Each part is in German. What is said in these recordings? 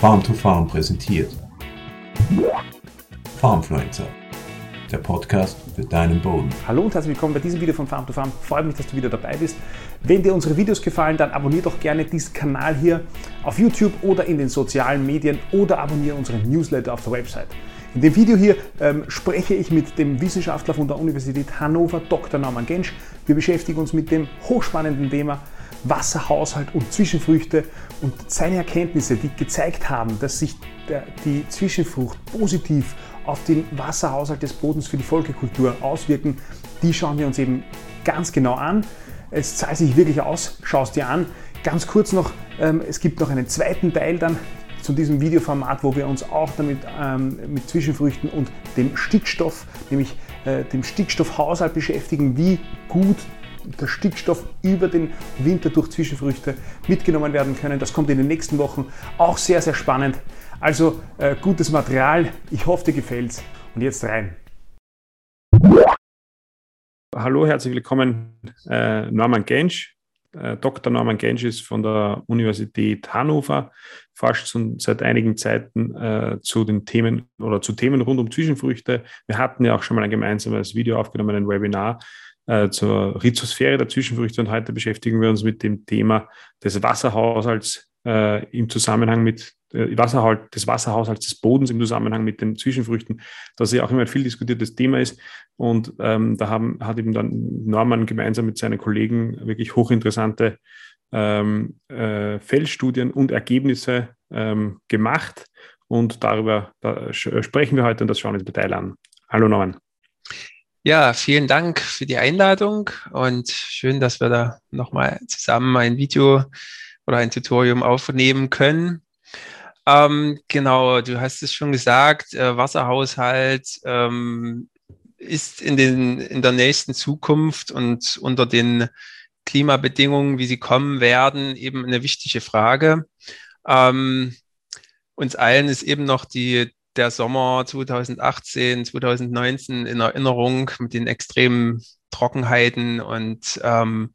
Farm to Farm präsentiert. Farmfluencer, der Podcast für deinen Boden. Hallo und herzlich willkommen bei diesem Video von Farm to Farm. Freut mich, dass du wieder dabei bist. Wenn dir unsere Videos gefallen, dann abonniere doch gerne diesen Kanal hier auf YouTube oder in den sozialen Medien oder abonniere unseren Newsletter auf der Website. In dem Video hier ähm, spreche ich mit dem Wissenschaftler von der Universität Hannover, Dr. Norman Gensch. Wir beschäftigen uns mit dem hochspannenden Thema Wasserhaushalt und Zwischenfrüchte und seine Erkenntnisse, die gezeigt haben, dass sich die Zwischenfrucht positiv auf den Wasserhaushalt des Bodens für die Folgekultur auswirken, die schauen wir uns eben ganz genau an. Es zahlt sich wirklich aus, schau es dir an. Ganz kurz noch, ähm, es gibt noch einen zweiten Teil dann zu diesem Videoformat, wo wir uns auch damit ähm, mit Zwischenfrüchten und dem Stickstoff, nämlich äh, dem Stickstoffhaushalt beschäftigen, wie gut der Stickstoff über den Winter durch Zwischenfrüchte mitgenommen werden können. Das kommt in den nächsten Wochen auch sehr, sehr spannend. Also äh, gutes Material. Ich hoffe, dir gefällt's. Und jetzt rein. Hallo, herzlich willkommen, äh, Norman Gensch. Äh, Dr. Norman Gensch ist von der Universität Hannover, forscht seit einigen Zeiten äh, zu den Themen oder zu Themen rund um Zwischenfrüchte. Wir hatten ja auch schon mal ein gemeinsames Video aufgenommen, ein Webinar äh, zur Rhizosphäre der Zwischenfrüchte und heute beschäftigen wir uns mit dem Thema des Wasserhaushalts äh, im Zusammenhang mit äh, Wasserhalt, des Wasserhaushalts des Bodens im Zusammenhang mit den Zwischenfrüchten, das ja auch immer ein viel diskutiertes Thema ist. Und ähm, da haben, hat eben dann Norman gemeinsam mit seinen Kollegen wirklich hochinteressante ähm, äh, Feldstudien und Ergebnisse ähm, gemacht. Und darüber da sprechen wir heute und das schauen wir uns im Detail an. Hallo Norman. Ja, vielen Dank für die Einladung und schön, dass wir da nochmal zusammen ein Video oder ein Tutorium aufnehmen können. Ähm, genau, du hast es schon gesagt, äh, Wasserhaushalt ähm, ist in, den, in der nächsten Zukunft und unter den Klimabedingungen, wie sie kommen werden, eben eine wichtige Frage. Ähm, uns allen ist eben noch die der Sommer 2018, 2019 in Erinnerung mit den extremen Trockenheiten und ähm,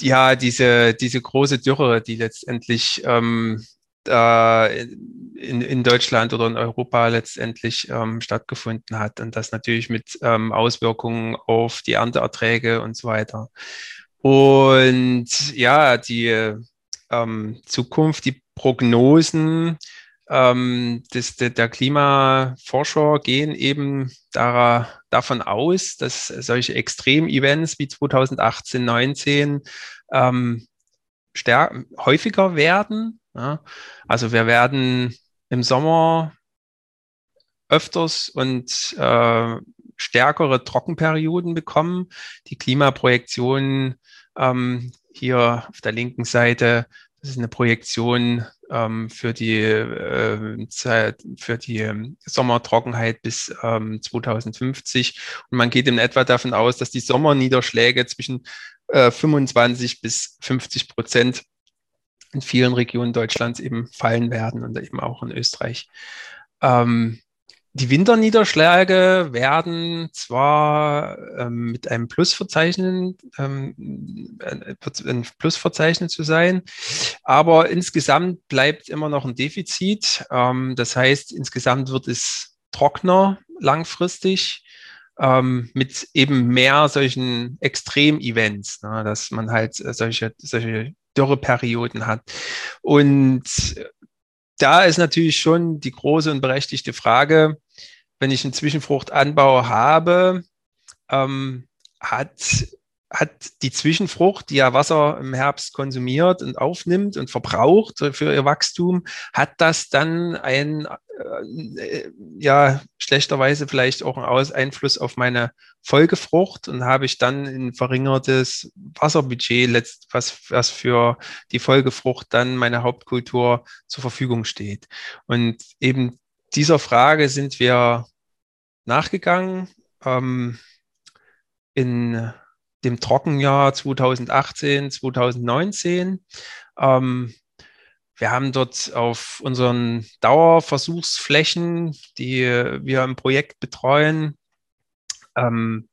ja, diese, diese große Dürre, die letztendlich ähm, äh, in, in Deutschland oder in Europa letztendlich ähm, stattgefunden hat und das natürlich mit ähm, Auswirkungen auf die Ernteerträge und so weiter. Und ja, die ähm, Zukunft, die Prognosen ähm, das, der, der Klimaforscher gehen eben da, davon aus, dass solche Extremevents wie 2018, 19 ähm, häufiger werden. Ja? Also wir werden im Sommer öfters und äh, stärkere Trockenperioden bekommen. Die Klimaprojektionen ähm, hier auf der linken Seite, das ist eine Projektion ähm, für die äh, Zeit, für die ähm, Sommertrockenheit bis ähm, 2050. Und man geht in etwa davon aus, dass die Sommerniederschläge zwischen äh, 25 bis 50 Prozent in vielen Regionen Deutschlands eben fallen werden und eben auch in Österreich. Ähm, die Winterniederschläge werden zwar ähm, mit einem Plus ähm, ein Plus verzeichnet zu sein, aber insgesamt bleibt immer noch ein Defizit. Ähm, das heißt, insgesamt wird es trockener langfristig ähm, mit eben mehr solchen Extremevents, ne, dass man halt solche, solche Dürreperioden hat. Und da ist natürlich schon die große und berechtigte Frage, wenn ich einen Zwischenfruchtanbau habe, ähm, hat, hat die Zwischenfrucht, die ja Wasser im Herbst konsumiert und aufnimmt und verbraucht für ihr Wachstum, hat das dann ein, äh, ja, schlechterweise vielleicht auch einen Einfluss auf meine Folgefrucht und habe ich dann ein verringertes Wasserbudget, was, was für die Folgefrucht dann meine Hauptkultur zur Verfügung steht. Und eben dieser Frage sind wir nachgegangen. Ähm, in dem Trockenjahr 2018, 2019. Ähm, wir haben dort auf unseren Dauerversuchsflächen, die wir im Projekt betreuen, ähm,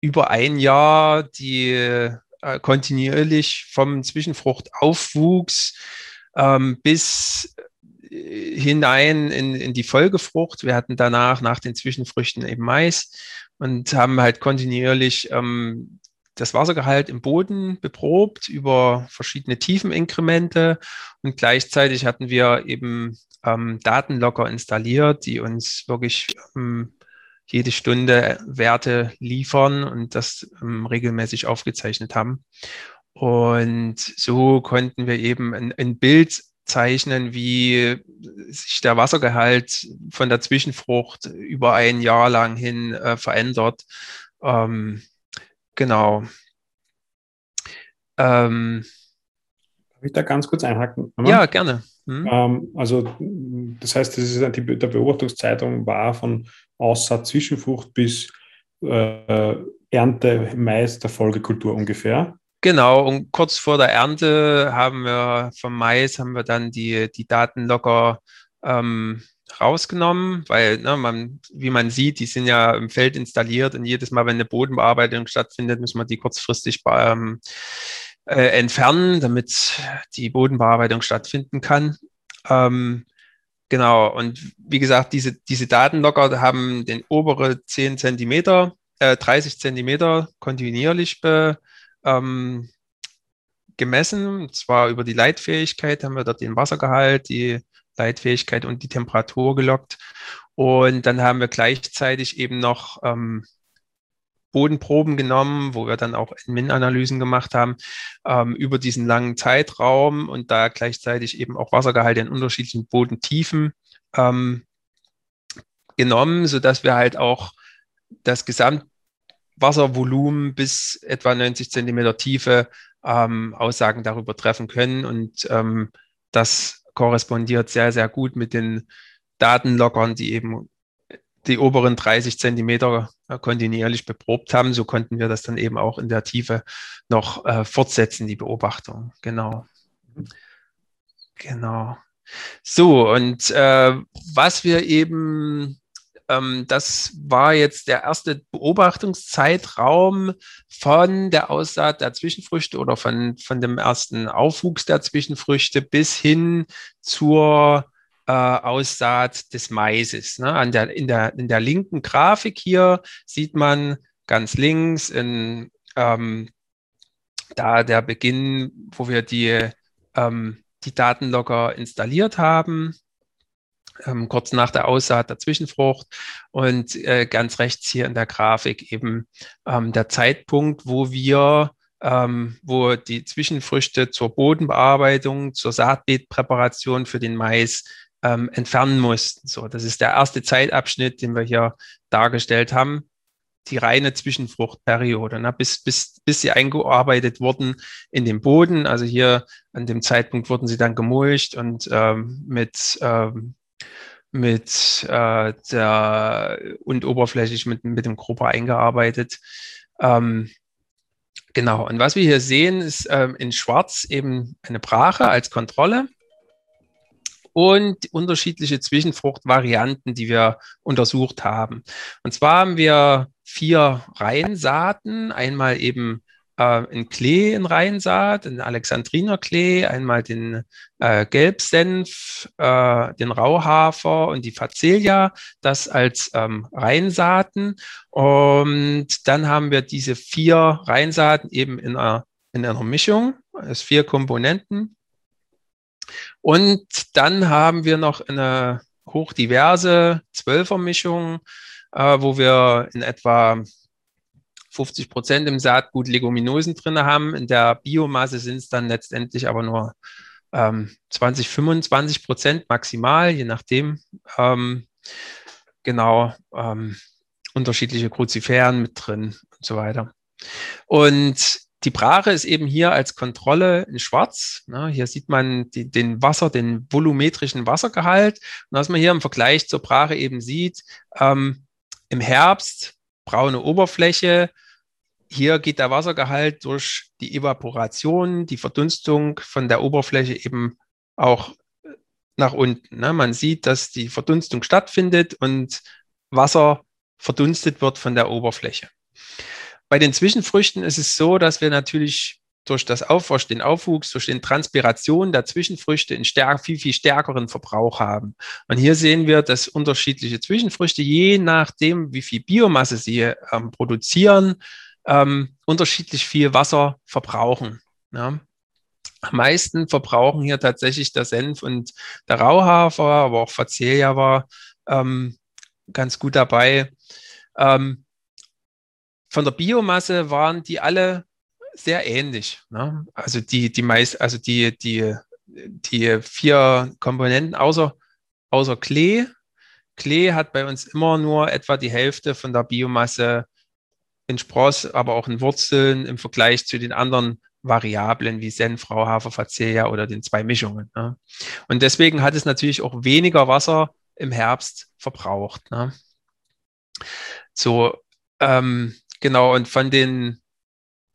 über ein Jahr die äh, kontinuierlich vom Zwischenfruchtaufwuchs ähm, bis hinein in, in die Folgefrucht. Wir hatten danach nach den Zwischenfrüchten eben Mais und haben halt kontinuierlich ähm, das Wassergehalt im Boden beprobt über verschiedene Tiefeninkremente und gleichzeitig hatten wir eben ähm, Datenlogger installiert, die uns wirklich ähm, jede Stunde Werte liefern und das ähm, regelmäßig aufgezeichnet haben. Und so konnten wir eben ein, ein Bild zeichnen, wie sich der Wassergehalt von der Zwischenfrucht über ein Jahr lang hin äh, verändert. Ähm, genau. Ähm, Darf ich da ganz kurz einhaken? Ja, gerne. Hm? Ähm, also das heißt, das ist die, der Beobachtungszeitraum war von Aussaat Zwischenfrucht bis äh, Ernte Mais der Folgekultur ungefähr. Genau, und kurz vor der Ernte haben wir vom Mais haben wir dann die, die Daten locker ähm, rausgenommen, weil ne, man, wie man sieht, die sind ja im Feld installiert und jedes Mal, wenn eine Bodenbearbeitung stattfindet, müssen wir die kurzfristig ähm, äh, entfernen, damit die Bodenbearbeitung stattfinden kann. Ähm, genau, und wie gesagt, diese, diese Datenlogger haben den obere 10 Zentimeter, äh, 30 Zentimeter kontinuierlich be, ähm, gemessen. Und zwar über die Leitfähigkeit haben wir dort den Wassergehalt, die Leitfähigkeit und die Temperatur gelockt. Und dann haben wir gleichzeitig eben noch ähm, Bodenproben genommen, wo wir dann auch Min-Analysen gemacht haben ähm, über diesen langen Zeitraum und da gleichzeitig eben auch Wassergehalt in unterschiedlichen Bodentiefen ähm, genommen, sodass wir halt auch das Gesamt Wasservolumen bis etwa 90 Zentimeter Tiefe ähm, Aussagen darüber treffen können. Und ähm, das korrespondiert sehr, sehr gut mit den Datenlockern, die eben die oberen 30 Zentimeter äh, kontinuierlich beprobt haben. So konnten wir das dann eben auch in der Tiefe noch äh, fortsetzen, die Beobachtung. Genau. Genau. So, und äh, was wir eben ähm, das war jetzt der erste Beobachtungszeitraum von der Aussaat der Zwischenfrüchte oder von, von dem ersten Aufwuchs der Zwischenfrüchte bis hin zur äh, Aussaat des Maises. Ne? An der, in, der, in der linken Grafik hier sieht man ganz links in, ähm, da der Beginn, wo wir die, ähm, die Datenlogger installiert haben ähm, kurz nach der Aussaat der Zwischenfrucht und äh, ganz rechts hier in der Grafik eben ähm, der Zeitpunkt, wo wir ähm, wo die Zwischenfrüchte zur Bodenbearbeitung, zur Saatbeetpräparation für den Mais ähm, entfernen mussten. So, das ist der erste Zeitabschnitt, den wir hier dargestellt haben. Die reine Zwischenfruchtperiode, ne, bis, bis, bis sie eingearbeitet wurden in den Boden. Also hier an dem Zeitpunkt wurden sie dann gemulcht und ähm, mit ähm, mit äh, der und oberflächlich mit, mit dem Grupper eingearbeitet. Ähm, genau, und was wir hier sehen, ist ähm, in Schwarz eben eine Brache als Kontrolle und unterschiedliche Zwischenfruchtvarianten, die wir untersucht haben. Und zwar haben wir vier Reinsaaten, einmal eben äh, einen Klee in Reinsaat, einen Alexandriner-Klee, einmal den äh, Gelbsenf, äh, den Rauhafer und die Facelia, das als ähm, Reinsaaten. Und dann haben wir diese vier Reinsaaten eben in einer, in einer Mischung, als vier Komponenten. Und dann haben wir noch eine hochdiverse Zwölfermischung, äh, wo wir in etwa 50 Prozent im Saatgut Leguminosen drin haben. In der Biomasse sind es dann letztendlich aber nur ähm, 20, 25 Prozent maximal, je nachdem. Ähm, genau, ähm, unterschiedliche Kruziferen mit drin und so weiter. Und die Brache ist eben hier als Kontrolle in Schwarz. Ne, hier sieht man die, den Wasser, den volumetrischen Wassergehalt. Und was man hier im Vergleich zur Brache eben sieht, ähm, im Herbst braune Oberfläche, hier geht der Wassergehalt durch die Evaporation, die Verdunstung von der Oberfläche eben auch nach unten. Ne? Man sieht, dass die Verdunstung stattfindet und Wasser verdunstet wird von der Oberfläche. Bei den Zwischenfrüchten ist es so, dass wir natürlich durch das Aufwasch, den Aufwuchs, durch den Transpiration der Zwischenfrüchte einen stärk, viel, viel stärkeren Verbrauch haben. Und hier sehen wir, dass unterschiedliche Zwischenfrüchte, je nachdem, wie viel Biomasse sie ähm, produzieren, ähm, unterschiedlich viel Wasser verbrauchen. Ja. Am meisten verbrauchen hier tatsächlich der Senf und der Rauhafer, aber auch Facelia war ähm, ganz gut dabei. Ähm, von der Biomasse waren die alle sehr ähnlich. Ne? Also die, die meist, also die, die, die vier Komponenten außer, außer Klee. Klee hat bei uns immer nur etwa die Hälfte von der Biomasse in Spross, aber auch in Wurzeln im Vergleich zu den anderen Variablen wie Senf, Rauhafer, Facelia oder den zwei Mischungen. Ne? Und deswegen hat es natürlich auch weniger Wasser im Herbst verbraucht. Ne? So, ähm, genau, und von den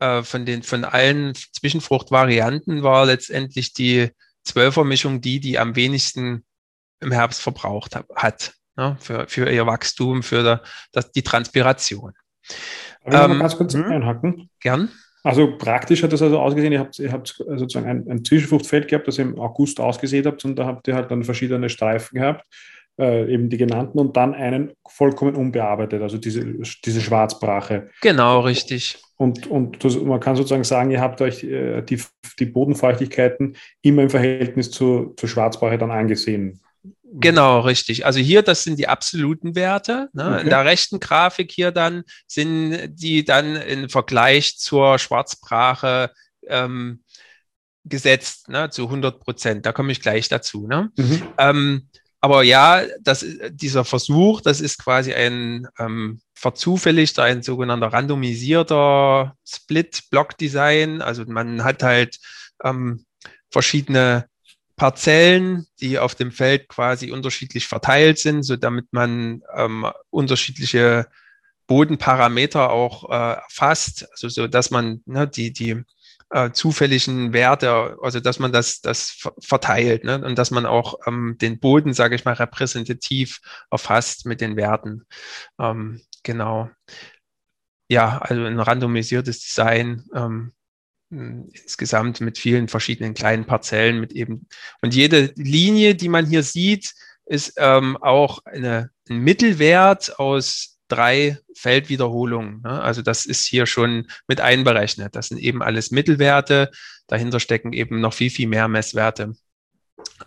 äh, von den von allen Zwischenfruchtvarianten war letztendlich die Zwölfermischung die, die am wenigsten im Herbst verbraucht hat, ne, für, für ihr Wachstum, für der, das, die Transpiration. Darf ähm, ganz kurz hm? einhaken? Gern. Also praktisch hat das also ausgesehen, ihr habt, ihr habt sozusagen ein, ein Zwischenfruchtfeld gehabt, das ihr im August ausgesät habt und da habt ihr halt dann verschiedene Streifen gehabt, äh, eben die genannten und dann einen vollkommen unbearbeitet, also diese, diese Schwarzbrache. Genau, richtig. Und, und das, man kann sozusagen sagen, ihr habt euch äh, die, die Bodenfeuchtigkeiten immer im Verhältnis zu, zur Schwarzbrache dann angesehen. Genau, richtig. Also hier, das sind die absoluten Werte. Ne? Okay. In der rechten Grafik hier dann sind die dann im Vergleich zur Schwarzbrache ähm, gesetzt, ne? zu 100 Prozent. Da komme ich gleich dazu. Ne? Mhm. Ähm, aber ja, das, dieser Versuch, das ist quasi ein ähm, verzufälligter, ein sogenannter randomisierter Split-Block-Design. Also man hat halt ähm, verschiedene Parzellen, die auf dem Feld quasi unterschiedlich verteilt sind, so damit man ähm, unterschiedliche Bodenparameter auch äh, erfasst, also so dass man ne, die, die äh, zufälligen Werte, also dass man das, das verteilt ne? und dass man auch ähm, den Boden, sage ich mal, repräsentativ erfasst mit den Werten. Ähm, genau. Ja, also ein randomisiertes Design. Ähm, insgesamt mit vielen verschiedenen kleinen Parzellen mit eben und jede Linie, die man hier sieht, ist ähm, auch eine, ein Mittelwert aus drei Feldwiederholungen. Ne? Also das ist hier schon mit einberechnet. Das sind eben alles Mittelwerte. Dahinter stecken eben noch viel, viel mehr Messwerte,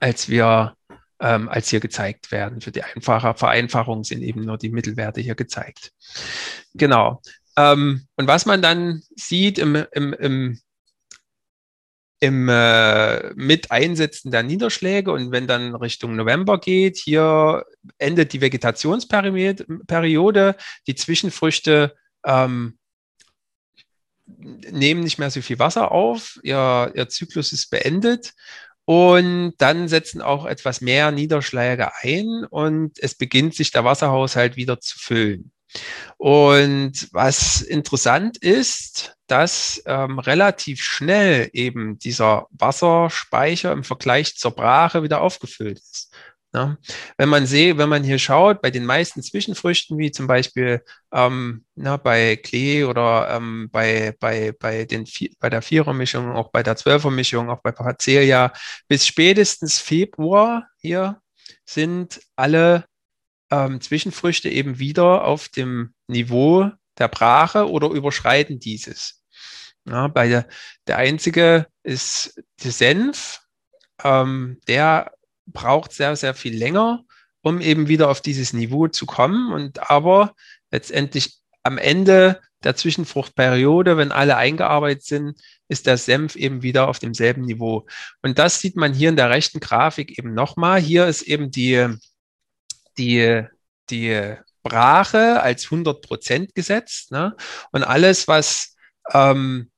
als wir ähm, als hier gezeigt werden. Für die einfache Vereinfachung sind eben nur die Mittelwerte hier gezeigt. Genau. Ähm, und was man dann sieht im, im, im im äh, mit Einsetzen der Niederschläge. Und wenn dann Richtung November geht, hier endet die Vegetationsperiode, die Zwischenfrüchte ähm, nehmen nicht mehr so viel Wasser auf, ihr, ihr Zyklus ist beendet. Und dann setzen auch etwas mehr Niederschläge ein. Und es beginnt sich der Wasserhaushalt wieder zu füllen. Und was interessant ist, dass ähm, relativ schnell eben dieser Wasserspeicher im Vergleich zur Brache wieder aufgefüllt ist. Ja, wenn man sehe, wenn man hier schaut, bei den meisten Zwischenfrüchten, wie zum Beispiel ähm, na, bei Klee oder ähm, bei, bei, bei, den, bei der Vierermischung, auch bei der Zwölfermischung, auch bei Facelia, bis spätestens Februar hier sind alle ähm, Zwischenfrüchte eben wieder auf dem Niveau der Brache oder überschreiten dieses. Ja, bei der, der einzige ist der Senf. Ähm, der braucht sehr, sehr viel länger, um eben wieder auf dieses Niveau zu kommen. Und aber letztendlich am Ende der Zwischenfruchtperiode, wenn alle eingearbeitet sind, ist der Senf eben wieder auf demselben Niveau. Und das sieht man hier in der rechten Grafik eben nochmal. Hier ist eben die, die, die Brache als 100 Prozent gesetzt. Ne? Und alles, was, ähm,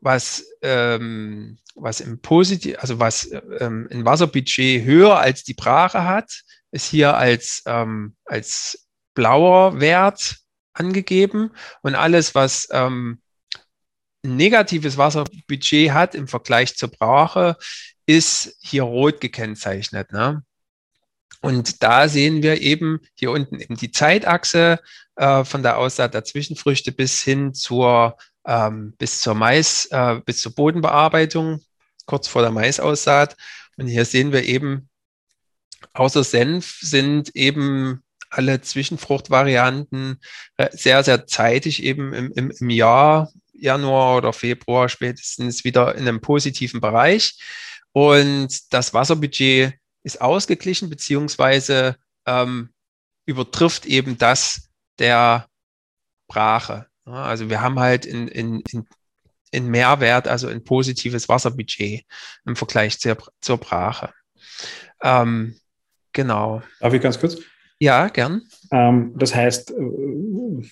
was, ähm, was im Positiv, also was ähm, ein Wasserbudget höher als die Brache hat, ist hier als, ähm, als blauer Wert angegeben. Und alles, was ähm, ein negatives Wasserbudget hat im Vergleich zur Brache, ist hier rot gekennzeichnet. Ne? Und da sehen wir eben hier unten eben die Zeitachse äh, von der Aussaat der Zwischenfrüchte bis hin zur ähm, bis zur Mais, äh, bis zur Bodenbearbeitung, kurz vor der Maisaussaat. Und hier sehen wir eben, außer Senf sind eben alle Zwischenfruchtvarianten äh, sehr, sehr zeitig eben im, im, im Jahr, Januar oder Februar spätestens wieder in einem positiven Bereich. Und das Wasserbudget ist ausgeglichen, beziehungsweise ähm, übertrifft eben das der Brache. Also wir haben halt in, in, in, in Mehrwert, also ein positives Wasserbudget im Vergleich zur, zur Brache. Ähm, genau. Darf ich ganz kurz? Ja, gern. Ähm, das heißt, äh,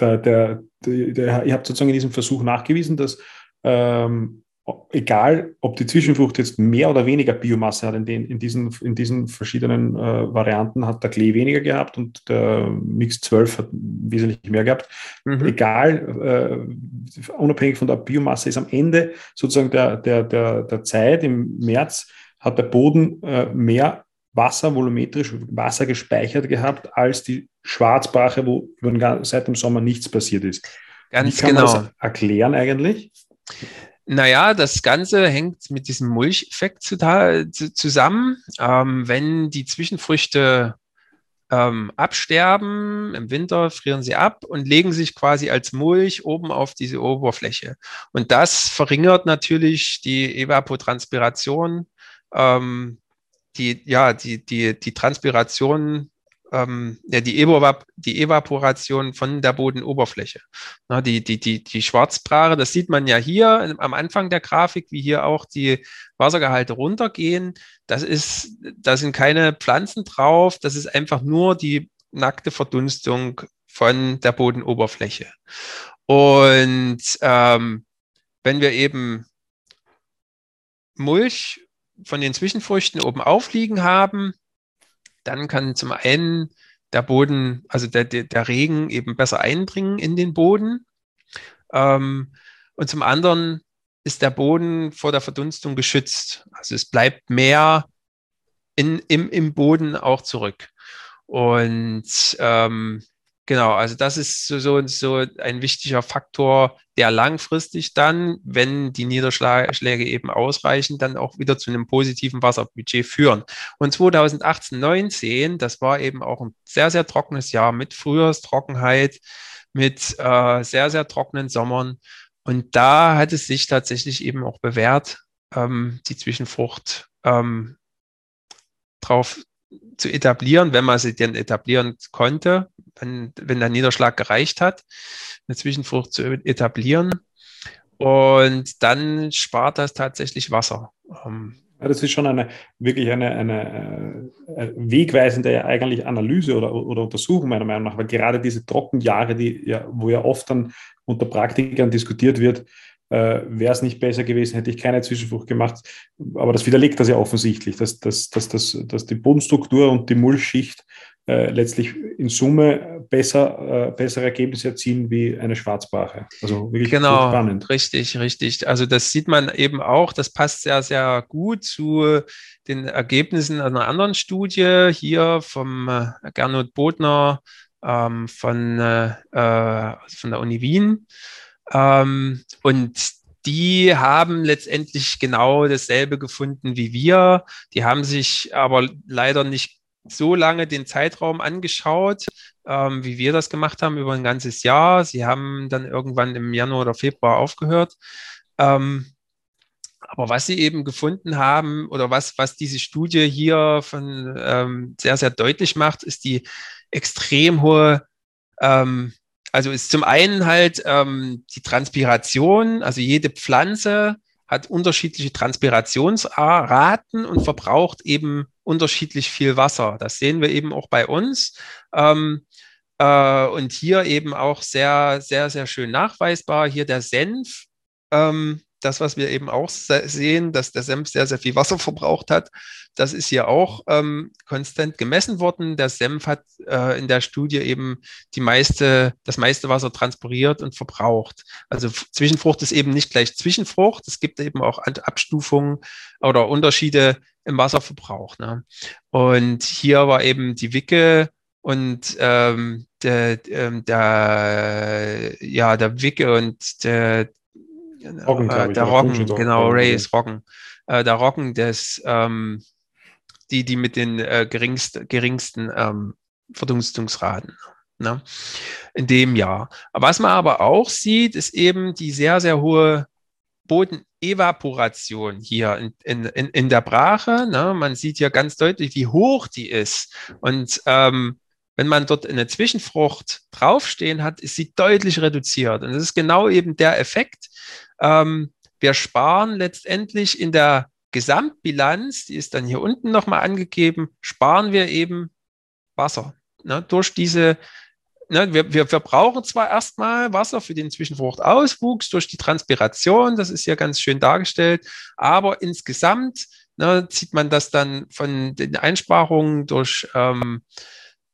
der, der, der, ihr habt sozusagen in diesem Versuch nachgewiesen, dass ähm, egal, ob die Zwischenfrucht jetzt mehr oder weniger Biomasse hat, in, den, in, diesen, in diesen verschiedenen äh, Varianten hat der Klee weniger gehabt und der Mix 12 hat wesentlich mehr gehabt. Mhm. Egal, äh, unabhängig von der Biomasse ist am Ende sozusagen der, der, der, der Zeit im März hat der Boden äh, mehr Wasser, volumetrisch Wasser gespeichert gehabt, als die Schwarzbrache, wo seit dem Sommer nichts passiert ist. Ganz Wie kann genau. Man das erklären eigentlich? Naja, das Ganze hängt mit diesem Mulcheffekt zusammen. Ähm, wenn die Zwischenfrüchte ähm, absterben, im Winter frieren sie ab und legen sich quasi als Mulch oben auf diese Oberfläche. Und das verringert natürlich die Evapotranspiration, ähm, die, ja, die, die, die Transpiration ähm, ja, die, Evap die Evaporation von der Bodenoberfläche. Na, die, die, die, die Schwarzbrache, das sieht man ja hier am Anfang der Grafik, wie hier auch die Wassergehalte runtergehen. Das ist, da sind keine Pflanzen drauf, das ist einfach nur die nackte Verdunstung von der Bodenoberfläche. Und ähm, wenn wir eben Mulch von den Zwischenfrüchten oben aufliegen haben, dann kann zum einen der Boden, also der, der, der Regen eben besser eindringen in den Boden. Ähm, und zum anderen ist der Boden vor der Verdunstung geschützt. Also es bleibt mehr in, im, im Boden auch zurück. Und ähm, Genau, also das ist so, so, so ein wichtiger Faktor, der langfristig dann, wenn die Niederschläge eben ausreichen, dann auch wieder zu einem positiven Wasserbudget führen. Und 2018, 19, das war eben auch ein sehr, sehr trockenes Jahr mit Frühjahrstrockenheit, mit äh, sehr, sehr trockenen Sommern. Und da hat es sich tatsächlich eben auch bewährt, ähm, die Zwischenfrucht ähm, drauf zu etablieren, wenn man sie denn etablieren konnte, wenn, wenn der Niederschlag gereicht hat, eine Zwischenfrucht zu etablieren. Und dann spart das tatsächlich Wasser. Ähm, ja, das ist schon eine wirklich eine, eine, eine, wegweisende eigentlich Analyse oder, oder Untersuchung meiner Meinung nach, weil gerade diese Trockenjahre, die ja, wo ja oft dann unter Praktikern diskutiert wird, äh, wäre es nicht besser gewesen, hätte ich keine Zwischenfrucht gemacht. Aber das widerlegt das ja offensichtlich, dass, dass, dass, dass, dass die Bodenstruktur und die Mulchschicht äh, letztlich in Summe besser, äh, bessere Ergebnisse erzielen wie eine Schwarzbrache. Also wirklich genau, spannend. Richtig, richtig. Also das sieht man eben auch, das passt sehr, sehr gut zu den Ergebnissen einer anderen Studie hier vom äh, Gernot Bodner ähm, von, äh, äh von der Uni Wien. Ähm, und die haben letztendlich genau dasselbe gefunden wie wir. Die haben sich aber leider nicht so lange den Zeitraum angeschaut, ähm, wie wir das gemacht haben über ein ganzes Jahr. Sie haben dann irgendwann im Januar oder Februar aufgehört. Ähm, aber was sie eben gefunden haben oder was, was diese Studie hier von ähm, sehr, sehr deutlich macht, ist die extrem hohe ähm, also ist zum einen halt ähm, die Transpiration, also jede Pflanze hat unterschiedliche Transpirationsraten und verbraucht eben unterschiedlich viel Wasser. Das sehen wir eben auch bei uns. Ähm, äh, und hier eben auch sehr, sehr, sehr schön nachweisbar. Hier der Senf. Ähm, das, was wir eben auch sehen, dass der Senf sehr, sehr viel Wasser verbraucht hat, das ist hier auch ähm, konstant gemessen worden. Der Senf hat äh, in der Studie eben die meiste, das meiste Wasser transportiert und verbraucht. Also Zwischenfrucht ist eben nicht gleich Zwischenfrucht. Es gibt eben auch Abstufungen oder Unterschiede im Wasserverbrauch. Ne? Und hier war eben die Wicke und ähm, der, ähm, der, ja, der Wicke und der, Roggen, äh, der Roggen, genau, Rays Roggen, äh, der Roggen des, ähm, die, die mit den äh, geringst, geringsten ähm, Verdunstungsraten. Ne? In dem Jahr. Was man aber auch sieht, ist eben die sehr, sehr hohe Bodenevaporation hier in, in, in, in der Brache. Ne? Man sieht hier ganz deutlich, wie hoch die ist. Und ähm, wenn man dort eine Zwischenfrucht draufstehen hat, ist sie deutlich reduziert. Und das ist genau eben der Effekt. Ähm, wir sparen letztendlich in der Gesamtbilanz, die ist dann hier unten nochmal angegeben, sparen wir eben Wasser. Ne, durch diese, ne, wir, wir verbrauchen zwar erstmal Wasser für den Zwischenfruchtauswuchs durch die Transpiration, das ist ja ganz schön dargestellt, aber insgesamt ne, zieht man das dann von den Einsparungen durch ähm,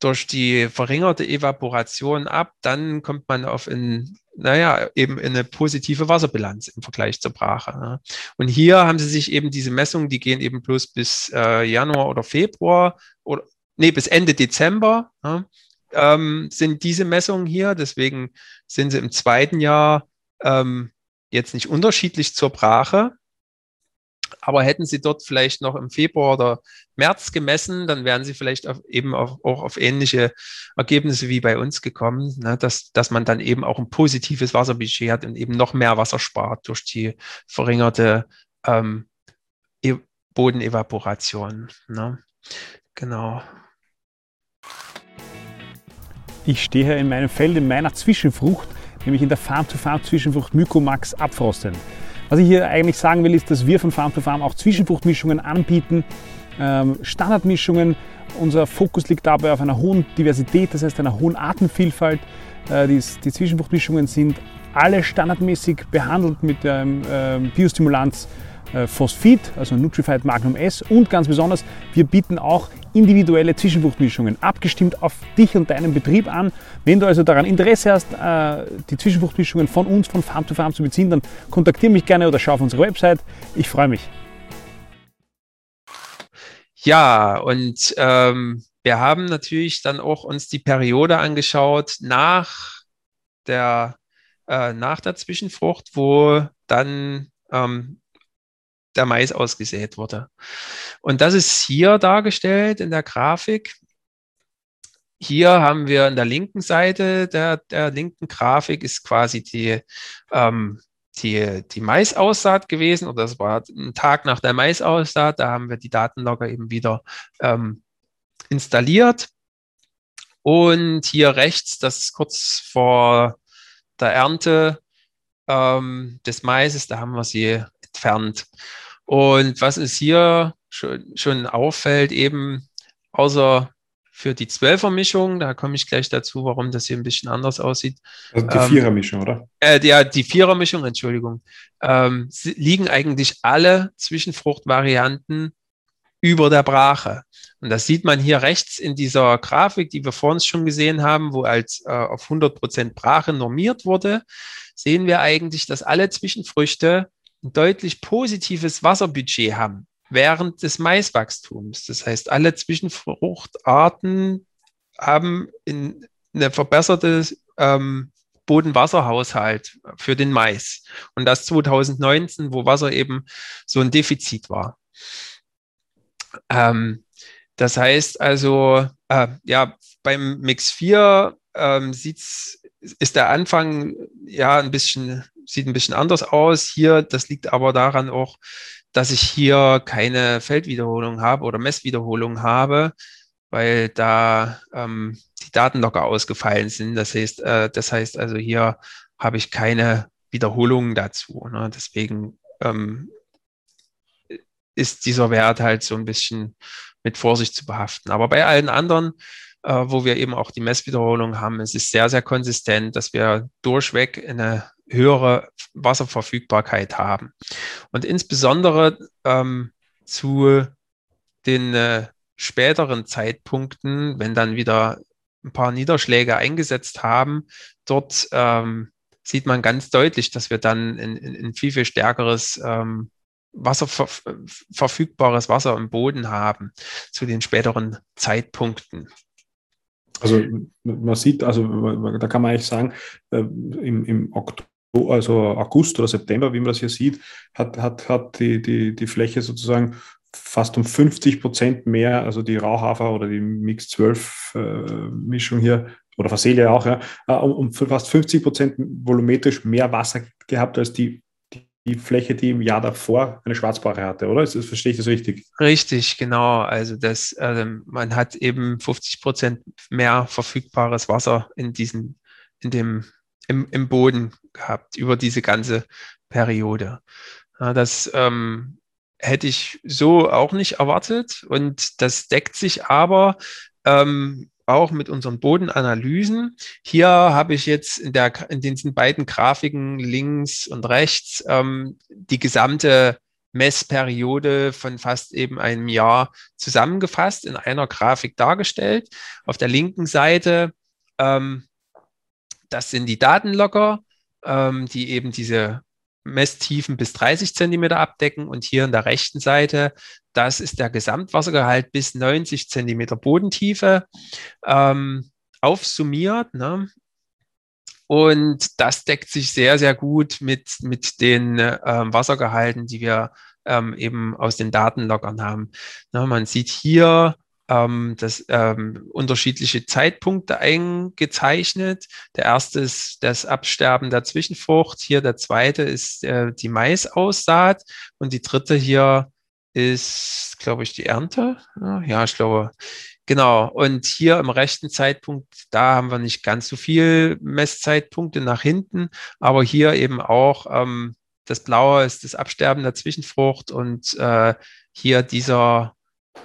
durch die verringerte Evaporation ab, dann kommt man auf ein, naja, eben eine positive Wasserbilanz im Vergleich zur Brache. Ne? Und hier haben sie sich eben diese Messungen, die gehen eben bloß bis äh, Januar oder Februar oder nee, bis Ende Dezember ne? ähm, sind diese Messungen hier. Deswegen sind sie im zweiten Jahr ähm, jetzt nicht unterschiedlich zur Brache, aber hätten Sie dort vielleicht noch im Februar oder März gemessen, dann wären Sie vielleicht auf, eben auf, auch auf ähnliche Ergebnisse wie bei uns gekommen, ne, dass, dass man dann eben auch ein positives Wasserbudget hat und eben noch mehr Wasser spart durch die verringerte ähm, e Bodenevaporation. Ne? Genau. Ich stehe hier in meinem Feld in meiner Zwischenfrucht, nämlich in der Farm-to-Farm-Zwischenfrucht Mykomax Abfrosten. Was ich hier eigentlich sagen will, ist, dass wir von Farm to Farm auch Zwischenfruchtmischungen anbieten, ähm, Standardmischungen. Unser Fokus liegt dabei auf einer hohen Diversität, das heißt einer hohen Artenvielfalt. Äh, die, die Zwischenfruchtmischungen sind alle standardmäßig behandelt mit dem ähm, Biostimulanz Phosphid, also Nutrified Magnum S und ganz besonders, wir bieten auch individuelle Zwischenfruchtmischungen, abgestimmt auf dich und deinen Betrieb an. Wenn du also daran Interesse hast, äh, die Zwischenfruchtmischungen von uns, von Farm to Farm zu beziehen, dann kontaktiere mich gerne oder schau auf unsere Website. Ich freue mich. Ja, und ähm, wir haben natürlich dann auch uns die Periode angeschaut nach der, äh, nach der Zwischenfrucht, wo dann ähm, der Mais ausgesät wurde. Und das ist hier dargestellt in der Grafik. Hier haben wir in der linken Seite der, der linken Grafik ist quasi die, ähm, die, die Maisaussaat gewesen, oder das war ein Tag nach der Maisaussaat, da haben wir die Datenlogger eben wieder ähm, installiert. Und hier rechts, das ist kurz vor der Ernte ähm, des Maises, da haben wir sie entfernt. Und was es hier schon, schon auffällt, eben außer für die Zwölfermischung, da komme ich gleich dazu, warum das hier ein bisschen anders aussieht. Also die ähm, Vierermischung, oder? Äh, ja, die Vierermischung, Entschuldigung, ähm, liegen eigentlich alle Zwischenfruchtvarianten über der Brache. Und das sieht man hier rechts in dieser Grafik, die wir vor uns schon gesehen haben, wo als äh, auf 100% Brache normiert wurde, sehen wir eigentlich, dass alle Zwischenfrüchte ein deutlich positives Wasserbudget haben während des Maiswachstums. Das heißt, alle Zwischenfruchtarten haben in eine verbesserte ähm, Bodenwasserhaushalt für den Mais. Und das 2019, wo Wasser eben so ein Defizit war. Ähm, das heißt also, äh, ja, beim Mix 4 ähm, sieht's, ist der Anfang ja ein bisschen sieht ein bisschen anders aus. Hier, das liegt aber daran auch, dass ich hier keine Feldwiederholung habe oder Messwiederholung habe, weil da ähm, die Daten locker ausgefallen sind. Das heißt, äh, das heißt also hier habe ich keine Wiederholungen dazu. Ne? Deswegen ähm, ist dieser Wert halt so ein bisschen mit Vorsicht zu behaften. Aber bei allen anderen, äh, wo wir eben auch die Messwiederholung haben, es ist sehr, sehr konsistent, dass wir durchweg eine höhere Wasserverfügbarkeit haben. Und insbesondere ähm, zu den äh, späteren Zeitpunkten, wenn dann wieder ein paar Niederschläge eingesetzt haben, dort ähm, sieht man ganz deutlich, dass wir dann ein viel, viel stärkeres ähm, Wasser, Wasser im Boden haben zu den späteren Zeitpunkten. Also man sieht, also da kann man eigentlich sagen, äh, im, im Oktober, also August oder September, wie man das hier sieht, hat, hat, hat die, die, die Fläche sozusagen fast um 50 Prozent mehr, also die Rauhafer oder die Mix 12 äh, hier, oder Faselia auch, ja, äh, um fast 50 Prozent volumetrisch mehr Wasser gehabt als die die Fläche, die im Jahr davor eine Schwarzbare hatte, oder? Das, verstehe ich das richtig? Richtig, genau. Also das, also man hat eben 50 Prozent mehr verfügbares Wasser in diesen, in dem, im, im Boden gehabt über diese ganze Periode. Ja, das ähm, hätte ich so auch nicht erwartet und das deckt sich aber ähm, auch mit unseren Bodenanalysen. Hier habe ich jetzt in, der, in diesen beiden Grafiken links und rechts ähm, die gesamte Messperiode von fast eben einem Jahr zusammengefasst in einer Grafik dargestellt. Auf der linken Seite, ähm, das sind die Datenlogger, ähm, die eben diese Messtiefen bis 30 Zentimeter abdecken und hier an der rechten Seite, das ist der Gesamtwassergehalt bis 90 Zentimeter Bodentiefe ähm, aufsummiert. Ne? Und das deckt sich sehr, sehr gut mit, mit den ähm, Wassergehalten, die wir ähm, eben aus den Datenloggern haben. Ne, man sieht hier ähm, das, ähm, unterschiedliche Zeitpunkte eingezeichnet. Der erste ist das Absterben der Zwischenfrucht. Hier der zweite ist äh, die Maisaussaat und die dritte hier ist, glaube ich, die Ernte. Ja, ich glaube, genau. Und hier im rechten Zeitpunkt, da haben wir nicht ganz so viel Messzeitpunkte nach hinten, aber hier eben auch ähm, das Blaue ist das Absterben der Zwischenfrucht und äh, hier dieser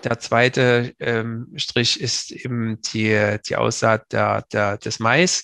der zweite ähm, Strich ist eben die, die Aussaat der, der, des Mais.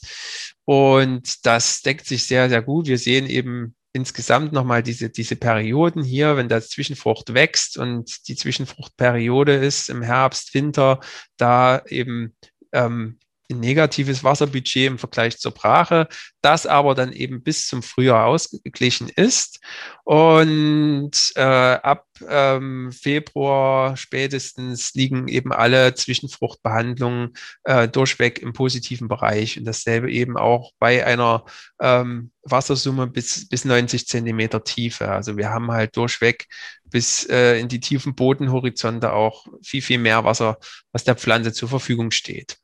Und das deckt sich sehr, sehr gut. Wir sehen eben insgesamt nochmal diese, diese Perioden hier, wenn das Zwischenfrucht wächst und die Zwischenfruchtperiode ist im Herbst, Winter, da eben ähm, negatives Wasserbudget im Vergleich zur Brache, das aber dann eben bis zum Frühjahr ausgeglichen ist. Und äh, ab ähm, Februar spätestens liegen eben alle Zwischenfruchtbehandlungen äh, durchweg im positiven Bereich. Und dasselbe eben auch bei einer ähm, Wassersumme bis, bis 90 Zentimeter Tiefe. Also wir haben halt durchweg bis äh, in die tiefen Bodenhorizonte auch viel, viel mehr Wasser, was der Pflanze zur Verfügung steht.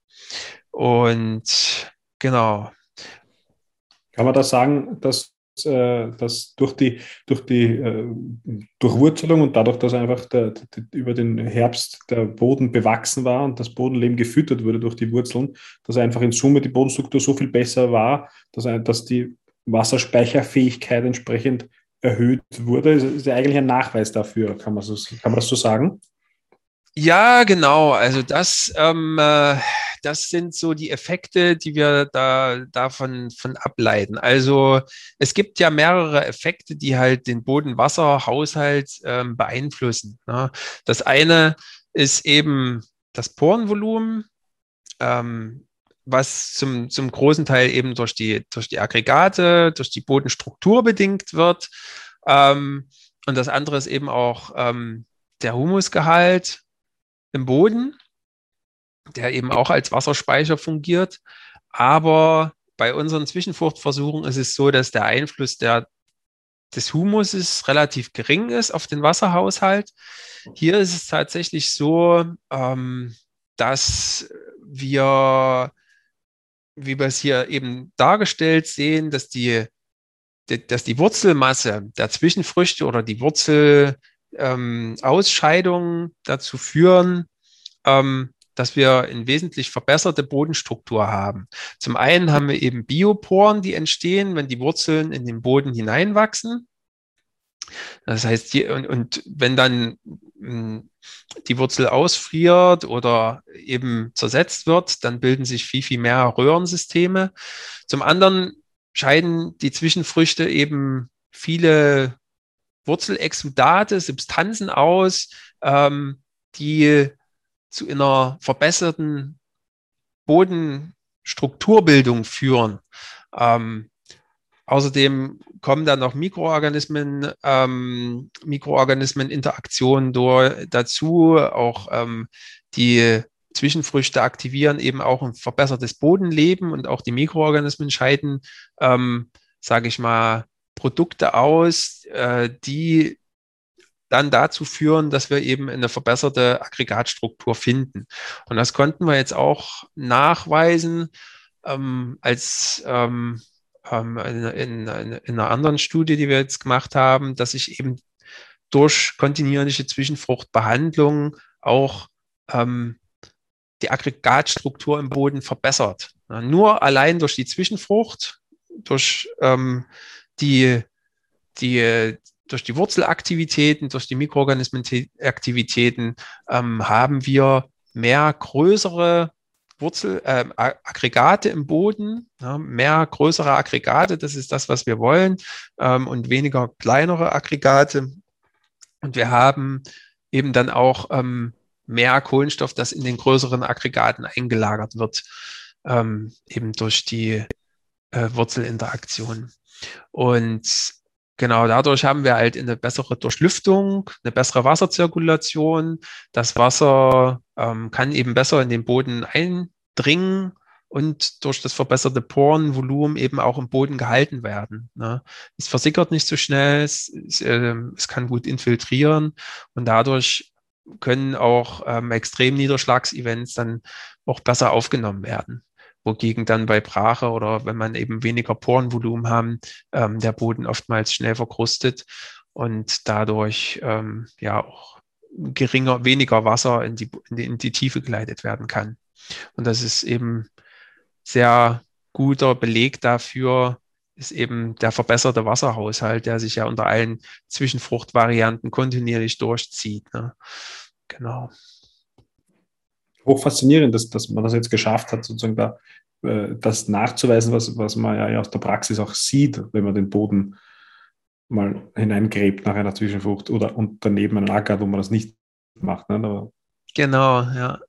Und genau. Kann man da sagen, dass, äh, dass durch die, durch die äh, Durchwurzelung und dadurch, dass einfach der, der, über den Herbst der Boden bewachsen war und das Bodenleben gefüttert wurde durch die Wurzeln, dass einfach in Summe die Bodenstruktur so viel besser war, dass, dass die Wasserspeicherfähigkeit entsprechend erhöht wurde, Das ist ja eigentlich ein Nachweis dafür, kann man, so, kann man das so sagen? Ja, genau. Also das, ähm, äh, das sind so die Effekte, die wir da davon von ableiten. Also es gibt ja mehrere Effekte, die halt den Bodenwasserhaushalt ähm, beeinflussen. Ne? Das eine ist eben das Porenvolumen, ähm, was zum, zum großen Teil eben durch die, durch die Aggregate, durch die Bodenstruktur bedingt wird. Ähm, und das andere ist eben auch ähm, der Humusgehalt im Boden, der eben auch als Wasserspeicher fungiert. Aber bei unseren Zwischenfruchtversuchen ist es so, dass der Einfluss der, des Humuses relativ gering ist auf den Wasserhaushalt. Hier ist es tatsächlich so, ähm, dass wir, wie wir es hier eben dargestellt sehen, dass die, dass die Wurzelmasse der Zwischenfrüchte oder die Wurzel, ähm, dazu führen, ähm, dass wir eine wesentlich verbesserte Bodenstruktur haben. Zum einen haben wir eben Bioporen, die entstehen, wenn die Wurzeln in den Boden hineinwachsen. Das heißt, die, und, und wenn dann hm, die Wurzel ausfriert oder eben zersetzt wird, dann bilden sich viel, viel mehr Röhrensysteme. Zum anderen scheiden die Zwischenfrüchte eben viele Wurzelexudate, Substanzen aus, ähm, die zu einer verbesserten Bodenstrukturbildung führen. Ähm, außerdem kommen dann noch Mikroorganismen, ähm, Mikroorganismeninteraktionen dazu, auch ähm, die Zwischenfrüchte aktivieren eben auch ein verbessertes Bodenleben und auch die Mikroorganismen scheiden, ähm, sage ich mal, Produkte aus, äh, die dann dazu führen, dass wir eben eine verbesserte Aggregatstruktur finden. Und das konnten wir jetzt auch nachweisen ähm, als ähm, ähm, in, in, in, einer anderen Studie, die wir jetzt gemacht haben, dass sich eben durch kontinuierliche Zwischenfruchtbehandlung auch ähm, die Aggregatstruktur im Boden verbessert. Nur allein durch die Zwischenfrucht, durch ähm, die, die, durch die Wurzelaktivitäten, durch die Mikroorganismenaktivitäten ähm, haben wir mehr größere Wurzel, äh, Aggregate im Boden, ja, mehr größere Aggregate, das ist das, was wir wollen, ähm, und weniger kleinere Aggregate. Und wir haben eben dann auch ähm, mehr Kohlenstoff, das in den größeren Aggregaten eingelagert wird, ähm, eben durch die äh, Wurzelinteraktion. Und genau dadurch haben wir halt eine bessere Durchlüftung, eine bessere Wasserzirkulation. Das Wasser ähm, kann eben besser in den Boden eindringen und durch das verbesserte Porenvolumen eben auch im Boden gehalten werden. Ne? Es versickert nicht so schnell, es, es, äh, es kann gut infiltrieren und dadurch können auch ähm, Extremniederschlagsevents dann auch besser aufgenommen werden. Wogegen dann bei Brache oder wenn man eben weniger Porenvolumen haben, ähm, der Boden oftmals schnell verkrustet und dadurch ähm, ja auch geringer, weniger Wasser in die, in die, in die Tiefe geleitet werden kann. Und das ist eben sehr guter Beleg dafür, ist eben der verbesserte Wasserhaushalt, der sich ja unter allen Zwischenfruchtvarianten kontinuierlich durchzieht. Ne? Genau. Hoch faszinierend, dass, dass man das jetzt geschafft hat, sozusagen da äh, das nachzuweisen, was, was man ja aus der Praxis auch sieht, wenn man den Boden mal hineingräbt nach einer Zwischenfrucht oder und daneben einen Acker, wo man das nicht macht. Ne? Genau, ja.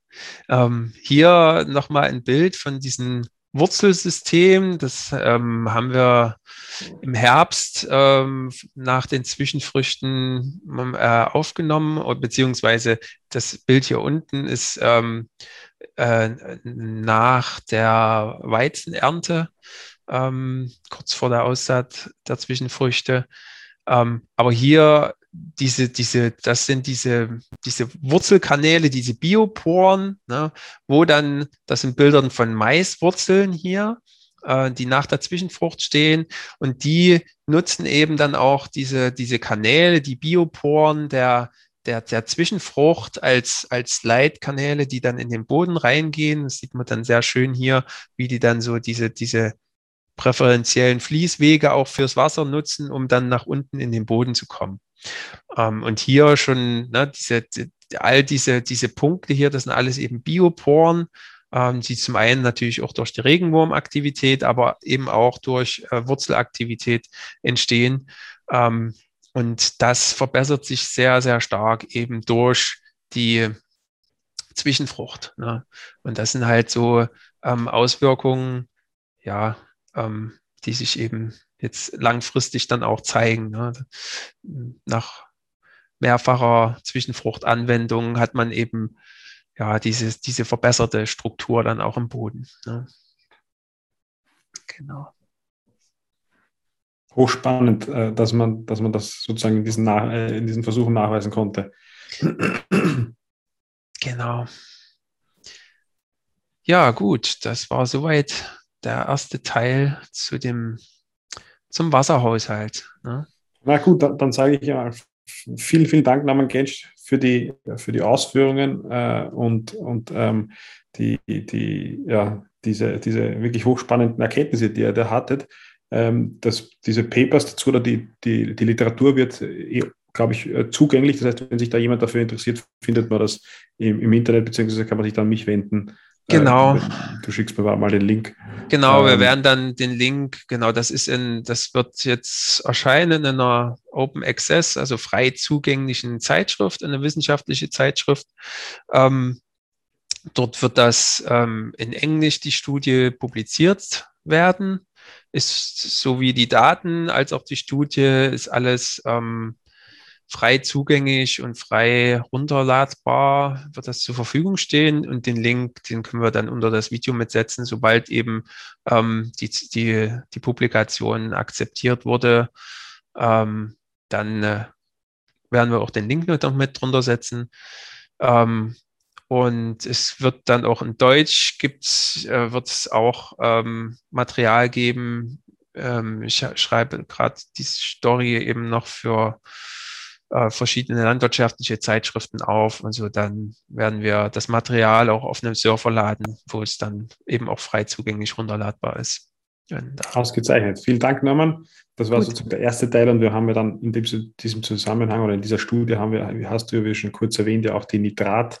Ähm, hier nochmal ein Bild von diesen Wurzelsystem. Das ähm, haben wir im Herbst ähm, nach den Zwischenfrüchten äh, aufgenommen, beziehungsweise das Bild hier unten ist ähm, äh, nach der Weizenernte, ähm, kurz vor der Aussaat der Zwischenfrüchte. Ähm, aber hier diese, diese, das sind diese, diese Wurzelkanäle, diese Bioporen, ne, wo dann, das sind Bildern von Maiswurzeln hier, äh, die nach der Zwischenfrucht stehen und die nutzen eben dann auch diese, diese Kanäle, die Bioporen der, der, der Zwischenfrucht als, als Leitkanäle, die dann in den Boden reingehen. Das sieht man dann sehr schön hier, wie die dann so diese, diese präferentiellen Fließwege auch fürs Wasser nutzen, um dann nach unten in den Boden zu kommen. Ähm, und hier schon, ne, diese, die, all diese, diese Punkte hier, das sind alles eben Bioporen, ähm, die zum einen natürlich auch durch die Regenwurmaktivität, aber eben auch durch äh, Wurzelaktivität entstehen. Ähm, und das verbessert sich sehr, sehr stark eben durch die Zwischenfrucht. Ne? Und das sind halt so ähm, Auswirkungen, ja, ähm, die sich eben jetzt langfristig dann auch zeigen. Ne? Nach mehrfacher Zwischenfruchtanwendung hat man eben ja diese, diese verbesserte Struktur dann auch im Boden. Ne? Genau. Hochspannend, äh, dass man, dass man das sozusagen in diesen, Nach äh, in diesen Versuchen nachweisen konnte. Genau. Ja, gut, das war soweit der erste Teil zu dem zum Wasserhaushalt. Ne? Na gut, dann, dann sage ich ja vielen, vielen Dank, Naman Gensch, für die, für die Ausführungen äh, und, und ähm, die, die, ja, diese, diese wirklich hochspannenden Erkenntnisse, die ihr da hattet. Ähm, das, diese Papers dazu oder die, die, die Literatur wird, eh, glaube ich, äh, zugänglich. Das heißt, wenn sich da jemand dafür interessiert, findet man das im, im Internet, beziehungsweise kann man sich dann an mich wenden. Genau. Äh, du schickst mir mal den Link. Genau, ähm, wir werden dann den Link, genau, das ist in, das wird jetzt erscheinen in einer Open Access, also frei zugänglichen Zeitschrift, eine wissenschaftliche Zeitschrift. Ähm, dort wird das ähm, in Englisch die Studie publiziert werden. Ist sowie die Daten als auch die Studie ist alles ähm, frei zugänglich und frei runterladbar wird das zur Verfügung stehen und den Link, den können wir dann unter das Video mitsetzen, sobald eben ähm, die, die, die Publikation akzeptiert wurde. Ähm, dann äh, werden wir auch den Link noch mit drunter setzen. Ähm, und es wird dann auch in Deutsch gibt's, äh, wird es auch ähm, Material geben. Ähm, ich schreibe gerade die Story eben noch für äh, verschiedene landwirtschaftliche Zeitschriften auf und so. Dann werden wir das Material auch auf einem Server laden, wo es dann eben auch frei zugänglich runterladbar ist. Ausgezeichnet. Vielen Dank, Norman. Das war Gut. sozusagen der erste Teil und wir haben ja dann in dem, diesem Zusammenhang oder in dieser Studie haben wir, wie hast du ja wie schon kurz erwähnt, ja auch die Nitrat,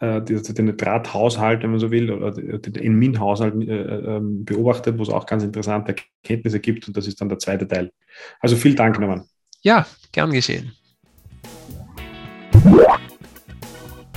äh, den Nitrathaushalt, wenn man so will, oder den Enmin-Haushalt äh, ähm, beobachtet, wo es auch ganz interessante Erkenntnisse gibt und das ist dann der zweite Teil. Also vielen Dank, Norman. Ja, gern geschehen.